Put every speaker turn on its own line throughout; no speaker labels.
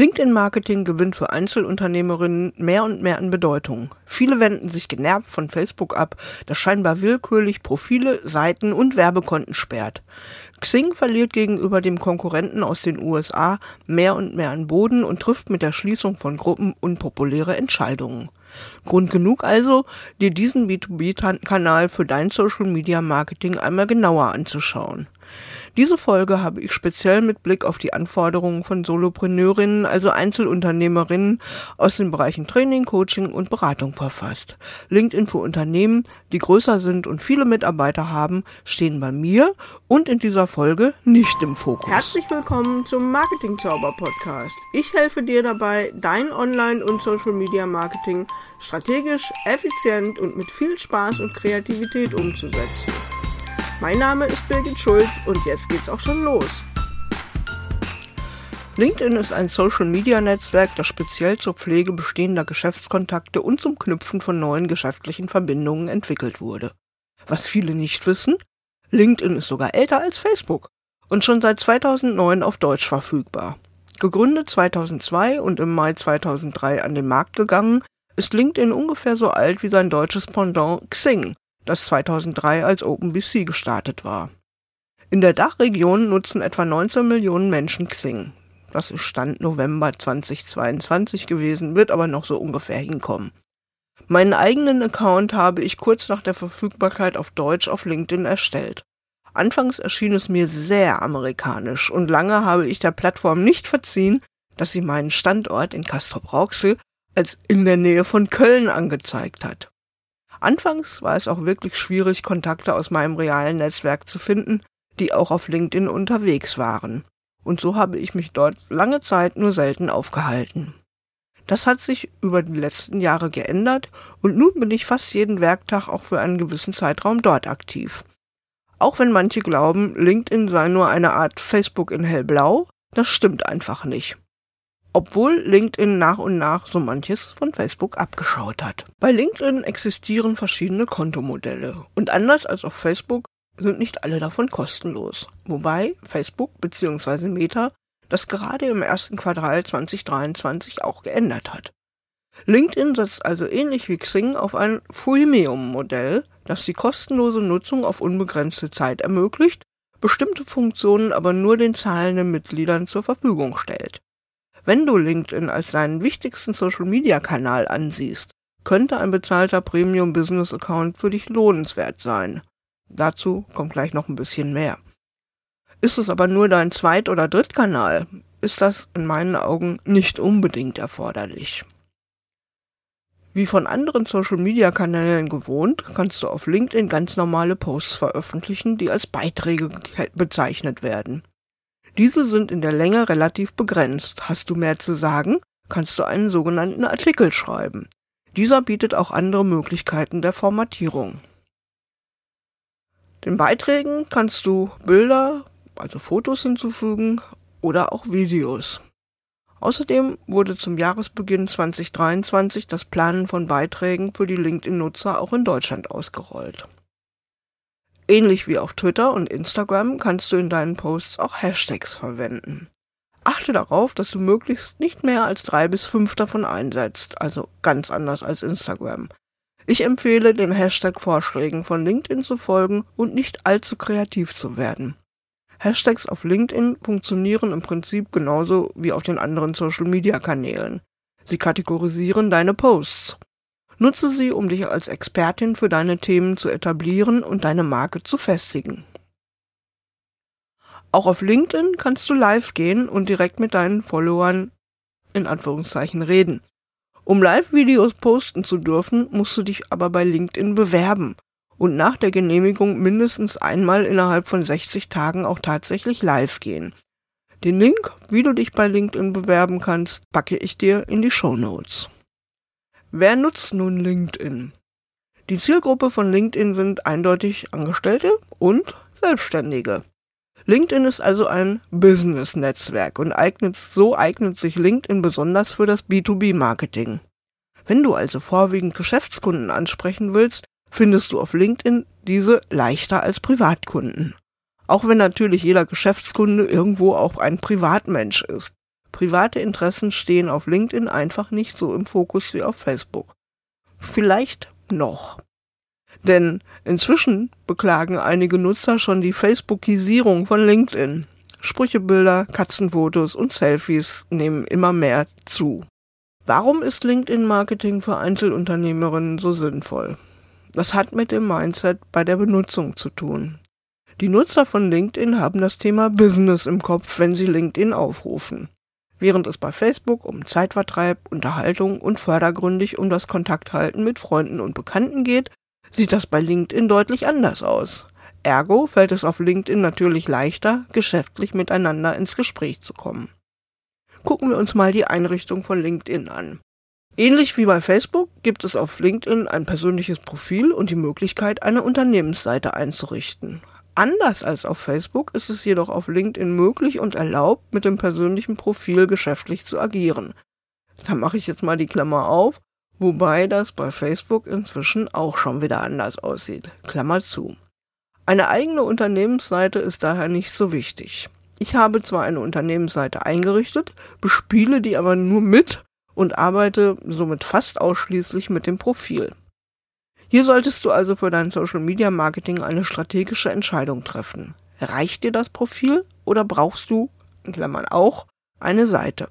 LinkedIn-Marketing gewinnt für Einzelunternehmerinnen mehr und mehr an Bedeutung. Viele wenden sich genervt von Facebook ab, das scheinbar willkürlich Profile, Seiten und Werbekonten sperrt. Xing verliert gegenüber dem Konkurrenten aus den USA mehr und mehr an Boden und trifft mit der Schließung von Gruppen unpopuläre Entscheidungen. Grund genug also, dir diesen B2B-Kanal für dein Social Media Marketing einmal genauer anzuschauen. Diese Folge habe ich speziell mit Blick auf die Anforderungen von Solopreneurinnen, also Einzelunternehmerinnen aus den Bereichen Training, Coaching und Beratung verfasst. LinkedIn für Unternehmen, die größer sind und viele Mitarbeiter haben, stehen bei mir und in dieser Folge nicht im Fokus. Herzlich willkommen zum Marketing Zauber Podcast. Ich helfe dir dabei, dein Online- und Social Media Marketing strategisch, effizient und mit viel Spaß und Kreativität umzusetzen. Mein Name ist Birgit Schulz und jetzt geht's auch schon los. LinkedIn ist ein Social-Media-Netzwerk, das speziell zur Pflege bestehender Geschäftskontakte und zum Knüpfen von neuen geschäftlichen Verbindungen entwickelt wurde. Was viele nicht wissen, LinkedIn ist sogar älter als Facebook und schon seit 2009 auf Deutsch verfügbar. Gegründet 2002 und im Mai 2003 an den Markt gegangen, ist LinkedIn ungefähr so alt wie sein deutsches Pendant Xing, das 2003 als OpenBC gestartet war. In der Dachregion nutzen etwa 19 Millionen Menschen Xing. Das ist Stand November 2022 gewesen, wird aber noch so ungefähr hinkommen. Meinen eigenen Account habe ich kurz nach der Verfügbarkeit auf Deutsch auf LinkedIn erstellt. Anfangs erschien es mir sehr amerikanisch und lange habe ich der Plattform nicht verziehen, dass sie meinen Standort in Castrop-Rauxel als in der Nähe von Köln angezeigt hat. Anfangs war es auch wirklich schwierig, Kontakte aus meinem realen Netzwerk zu finden, die auch auf LinkedIn unterwegs waren. Und so habe ich mich dort lange Zeit nur selten aufgehalten. Das hat sich über die letzten Jahre geändert und nun bin ich fast jeden Werktag auch für einen gewissen Zeitraum dort aktiv. Auch wenn manche glauben, LinkedIn sei nur eine Art Facebook in hellblau, das stimmt einfach nicht obwohl LinkedIn nach und nach so manches von Facebook abgeschaut hat. Bei LinkedIn existieren verschiedene Kontomodelle und anders als auf Facebook sind nicht alle davon kostenlos. Wobei Facebook bzw. Meta das gerade im ersten Quartal 2023 auch geändert hat. LinkedIn setzt also ähnlich wie Xing auf ein Freemium-Modell, das die kostenlose Nutzung auf unbegrenzte Zeit ermöglicht, bestimmte Funktionen aber nur den zahlenden Mitgliedern zur Verfügung stellt. Wenn du LinkedIn als deinen wichtigsten Social-Media-Kanal ansiehst, könnte ein bezahlter Premium-Business-Account für dich lohnenswert sein. Dazu kommt gleich noch ein bisschen mehr. Ist es aber nur dein Zweit- oder Drittkanal, ist das in meinen Augen nicht unbedingt erforderlich. Wie von anderen Social-Media-Kanälen gewohnt, kannst du auf LinkedIn ganz normale Posts veröffentlichen, die als Beiträge bezeichnet werden. Diese sind in der Länge relativ begrenzt. Hast du mehr zu sagen, kannst du einen sogenannten Artikel schreiben. Dieser bietet auch andere Möglichkeiten der Formatierung. Den Beiträgen kannst du Bilder, also Fotos hinzufügen oder auch Videos. Außerdem wurde zum Jahresbeginn 2023 das Planen von Beiträgen für die LinkedIn-Nutzer auch in Deutschland ausgerollt. Ähnlich wie auf Twitter und Instagram kannst du in deinen Posts auch Hashtags verwenden. Achte darauf, dass du möglichst nicht mehr als drei bis fünf davon einsetzt, also ganz anders als Instagram. Ich empfehle, den Hashtag-Vorschlägen von LinkedIn zu folgen und nicht allzu kreativ zu werden. Hashtags auf LinkedIn funktionieren im Prinzip genauso wie auf den anderen Social-Media-Kanälen. Sie kategorisieren deine Posts. Nutze sie, um dich als Expertin für deine Themen zu etablieren und deine Marke zu festigen. Auch auf LinkedIn kannst du live gehen und direkt mit deinen Followern in Anführungszeichen reden. Um Live-Videos posten zu dürfen, musst du dich aber bei LinkedIn bewerben und nach der Genehmigung mindestens einmal innerhalb von 60 Tagen auch tatsächlich live gehen. Den Link, wie du dich bei LinkedIn bewerben kannst, packe ich dir in die Show Notes. Wer nutzt nun LinkedIn? Die Zielgruppe von LinkedIn sind eindeutig Angestellte und Selbstständige. LinkedIn ist also ein Business-Netzwerk und eignet, so eignet sich LinkedIn besonders für das B2B-Marketing. Wenn du also vorwiegend Geschäftskunden ansprechen willst, findest du auf LinkedIn diese leichter als Privatkunden. Auch wenn natürlich jeder Geschäftskunde irgendwo auch ein Privatmensch ist. Private Interessen stehen auf LinkedIn einfach nicht so im Fokus wie auf Facebook. Vielleicht noch. Denn inzwischen beklagen einige Nutzer schon die Facebookisierung von LinkedIn. Sprüchebilder, Katzenfotos und Selfies nehmen immer mehr zu. Warum ist LinkedIn-Marketing für Einzelunternehmerinnen so sinnvoll? Das hat mit dem Mindset bei der Benutzung zu tun. Die Nutzer von LinkedIn haben das Thema Business im Kopf, wenn sie LinkedIn aufrufen. Während es bei Facebook um Zeitvertreib, Unterhaltung und fördergründig um das Kontakthalten mit Freunden und Bekannten geht, sieht das bei LinkedIn deutlich anders aus. Ergo fällt es auf LinkedIn natürlich leichter, geschäftlich miteinander ins Gespräch zu kommen. Gucken wir uns mal die Einrichtung von LinkedIn an. Ähnlich wie bei Facebook gibt es auf LinkedIn ein persönliches Profil und die Möglichkeit, eine Unternehmensseite einzurichten. Anders als auf Facebook ist es jedoch auf LinkedIn möglich und erlaubt, mit dem persönlichen Profil geschäftlich zu agieren. Da mache ich jetzt mal die Klammer auf wobei das bei Facebook inzwischen auch schon wieder anders aussieht. Klammer zu. Eine eigene Unternehmensseite ist daher nicht so wichtig. Ich habe zwar eine Unternehmensseite eingerichtet, bespiele die aber nur mit und arbeite somit fast ausschließlich mit dem Profil. Hier solltest du also für dein Social Media Marketing eine strategische Entscheidung treffen. Reicht dir das Profil oder brauchst du, in Klammern auch, eine Seite?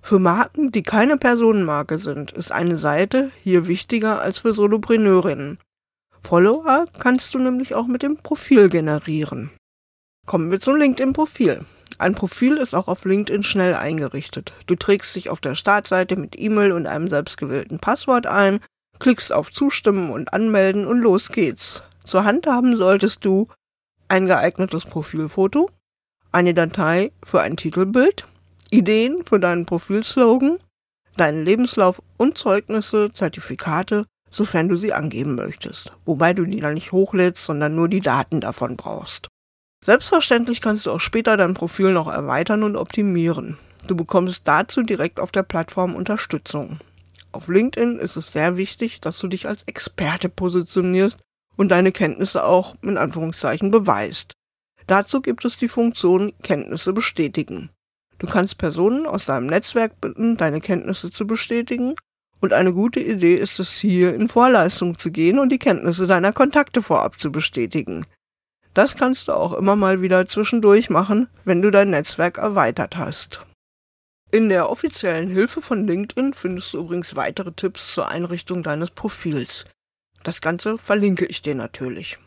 Für Marken, die keine Personenmarke sind, ist eine Seite hier wichtiger als für Solopreneurinnen. Follower kannst du nämlich auch mit dem Profil generieren. Kommen wir zum LinkedIn-Profil. Ein Profil ist auch auf LinkedIn schnell eingerichtet. Du trägst dich auf der Startseite mit E-Mail und einem selbstgewählten Passwort ein, klickst auf Zustimmen und Anmelden und los geht's. Zur Hand haben solltest du ein geeignetes Profilfoto, eine Datei für ein Titelbild, Ideen für deinen Profilslogan, deinen Lebenslauf und Zeugnisse, Zertifikate, sofern du sie angeben möchtest, wobei du die dann nicht hochlädst, sondern nur die Daten davon brauchst. Selbstverständlich kannst du auch später dein Profil noch erweitern und optimieren. Du bekommst dazu direkt auf der Plattform Unterstützung. Auf LinkedIn ist es sehr wichtig, dass du dich als Experte positionierst und deine Kenntnisse auch in Anführungszeichen beweist. Dazu gibt es die Funktion Kenntnisse bestätigen. Du kannst Personen aus deinem Netzwerk bitten, deine Kenntnisse zu bestätigen. Und eine gute Idee ist es hier in Vorleistung zu gehen und die Kenntnisse deiner Kontakte vorab zu bestätigen. Das kannst du auch immer mal wieder zwischendurch machen, wenn du dein Netzwerk erweitert hast. In der offiziellen Hilfe von LinkedIn findest du übrigens weitere Tipps zur Einrichtung deines Profils. Das Ganze verlinke ich dir natürlich.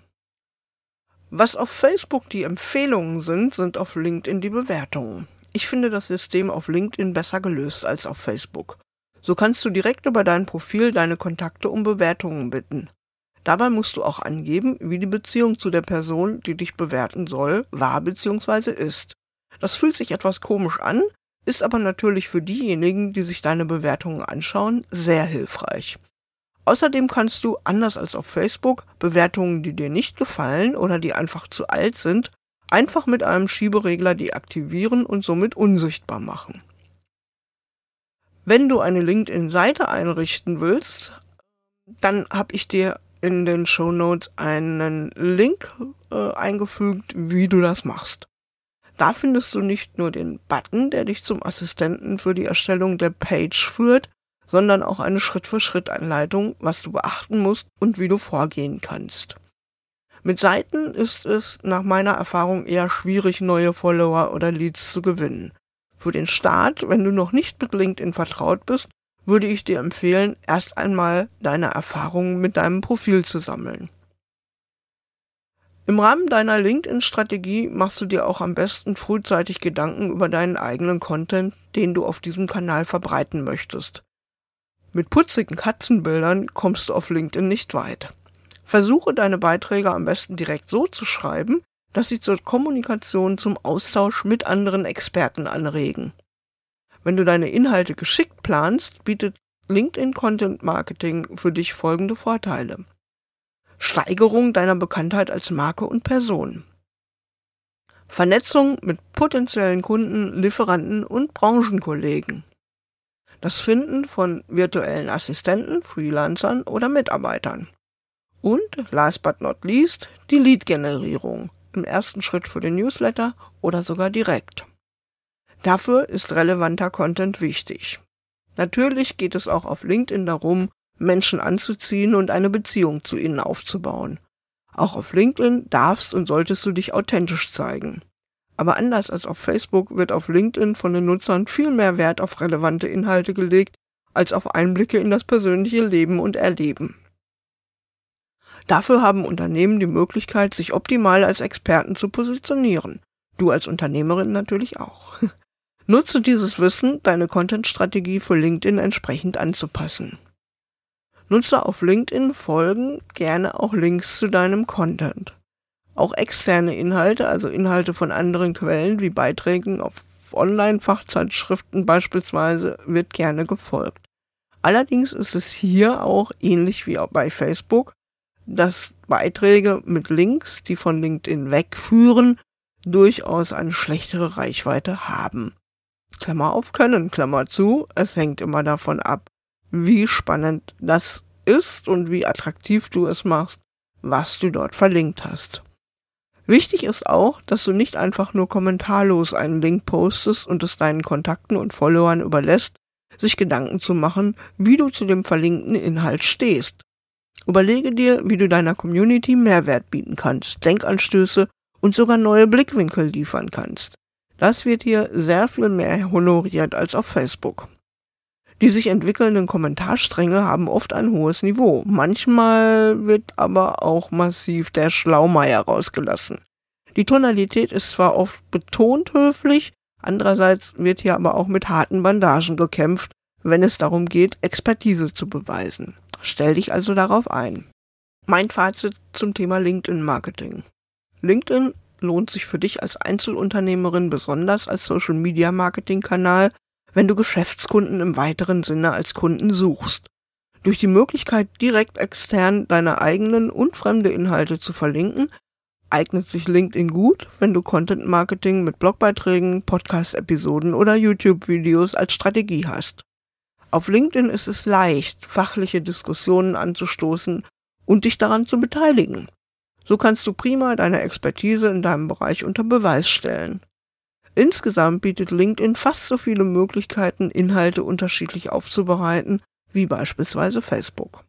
Was auf Facebook die Empfehlungen sind, sind auf LinkedIn die Bewertungen. Ich finde das System auf LinkedIn besser gelöst als auf Facebook. So kannst du direkt über dein Profil deine Kontakte um Bewertungen bitten. Dabei musst du auch angeben, wie die Beziehung zu der Person, die dich bewerten soll, war bzw. ist. Das fühlt sich etwas komisch an, ist aber natürlich für diejenigen, die sich deine Bewertungen anschauen, sehr hilfreich. Außerdem kannst du, anders als auf Facebook, Bewertungen, die dir nicht gefallen oder die einfach zu alt sind, einfach mit einem Schieberegler deaktivieren und somit unsichtbar machen. Wenn du eine LinkedIn-Seite einrichten willst, dann habe ich dir in den Show Notes einen Link äh, eingefügt, wie du das machst. Da findest du nicht nur den Button, der dich zum Assistenten für die Erstellung der Page führt, sondern auch eine Schritt-für-Schritt-Anleitung, was du beachten musst und wie du vorgehen kannst. Mit Seiten ist es nach meiner Erfahrung eher schwierig, neue Follower oder Leads zu gewinnen. Für den Start, wenn du noch nicht mit LinkedIn vertraut bist, würde ich dir empfehlen, erst einmal deine Erfahrungen mit deinem Profil zu sammeln. Im Rahmen deiner LinkedIn-Strategie machst du dir auch am besten frühzeitig Gedanken über deinen eigenen Content, den du auf diesem Kanal verbreiten möchtest. Mit putzigen Katzenbildern kommst du auf LinkedIn nicht weit. Versuche deine Beiträge am besten direkt so zu schreiben, dass sie zur Kommunikation, zum Austausch mit anderen Experten anregen. Wenn du deine Inhalte geschickt planst, bietet LinkedIn Content Marketing für dich folgende Vorteile. Steigerung deiner Bekanntheit als Marke und Person. Vernetzung mit potenziellen Kunden, Lieferanten und Branchenkollegen. Das Finden von virtuellen Assistenten, Freelancern oder Mitarbeitern. Und last but not least die Lead-Generierung im ersten Schritt für den Newsletter oder sogar direkt. Dafür ist relevanter Content wichtig. Natürlich geht es auch auf LinkedIn darum, Menschen anzuziehen und eine Beziehung zu ihnen aufzubauen. Auch auf LinkedIn darfst und solltest du dich authentisch zeigen. Aber anders als auf Facebook wird auf LinkedIn von den Nutzern viel mehr Wert auf relevante Inhalte gelegt, als auf Einblicke in das persönliche Leben und Erleben. Dafür haben Unternehmen die Möglichkeit, sich optimal als Experten zu positionieren. Du als Unternehmerin natürlich auch. Nutze dieses Wissen, deine Content-Strategie für LinkedIn entsprechend anzupassen. Nutze auf LinkedIn folgen gerne auch Links zu deinem Content. Auch externe Inhalte, also Inhalte von anderen Quellen wie Beiträgen auf Online-Fachzeitschriften beispielsweise, wird gerne gefolgt. Allerdings ist es hier auch ähnlich wie auch bei Facebook, dass Beiträge mit Links, die von LinkedIn wegführen, durchaus eine schlechtere Reichweite haben. Klammer auf können, Klammer zu, es hängt immer davon ab, wie spannend das ist und wie attraktiv du es machst, was du dort verlinkt hast. Wichtig ist auch, dass du nicht einfach nur kommentarlos einen Link postest und es deinen Kontakten und Followern überlässt, sich Gedanken zu machen, wie du zu dem verlinkten Inhalt stehst. Überlege dir, wie du deiner Community Mehrwert bieten kannst, Denkanstöße und sogar neue Blickwinkel liefern kannst. Das wird hier sehr viel mehr honoriert als auf Facebook. Die sich entwickelnden Kommentarstränge haben oft ein hohes Niveau. Manchmal wird aber auch massiv der Schlaumeier rausgelassen. Die Tonalität ist zwar oft betont höflich, andererseits wird hier aber auch mit harten Bandagen gekämpft, wenn es darum geht, Expertise zu beweisen. Stell dich also darauf ein. Mein Fazit zum Thema LinkedIn Marketing. LinkedIn lohnt sich für dich als Einzelunternehmerin besonders als Social Media Marketing Kanal, wenn du Geschäftskunden im weiteren Sinne als Kunden suchst. Durch die Möglichkeit, direkt extern deine eigenen und fremde Inhalte zu verlinken, eignet sich LinkedIn gut, wenn du Content Marketing mit Blogbeiträgen, Podcast-Episoden oder YouTube-Videos als Strategie hast. Auf LinkedIn ist es leicht, fachliche Diskussionen anzustoßen und dich daran zu beteiligen. So kannst du prima deine Expertise in deinem Bereich unter Beweis stellen. Insgesamt bietet LinkedIn fast so viele Möglichkeiten, Inhalte unterschiedlich aufzubereiten, wie beispielsweise Facebook.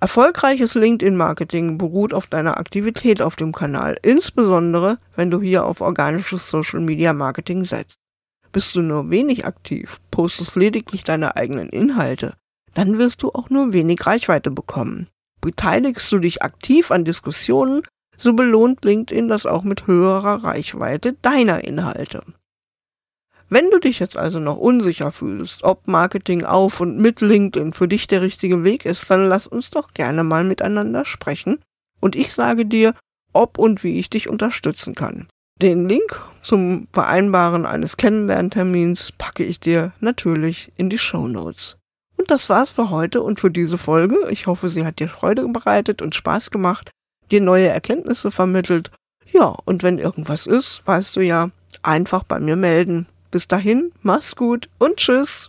Erfolgreiches LinkedIn-Marketing beruht auf deiner Aktivität auf dem Kanal, insbesondere wenn du hier auf organisches Social-Media-Marketing setzt. Bist du nur wenig aktiv, postest lediglich deine eigenen Inhalte, dann wirst du auch nur wenig Reichweite bekommen. Beteiligst du dich aktiv an Diskussionen, so belohnt LinkedIn das auch mit höherer Reichweite deiner Inhalte. Wenn du dich jetzt also noch unsicher fühlst, ob Marketing auf und mit LinkedIn für dich der richtige Weg ist, dann lass uns doch gerne mal miteinander sprechen und ich sage dir, ob und wie ich dich unterstützen kann. Den Link zum Vereinbaren eines Kennenlerntermins packe ich dir natürlich in die Show Notes. Und das war's für heute und für diese Folge. Ich hoffe, sie hat dir Freude bereitet und Spaß gemacht, dir neue Erkenntnisse vermittelt. Ja, und wenn irgendwas ist, weißt du ja, einfach bei mir melden. Bis dahin, mach's gut und tschüss.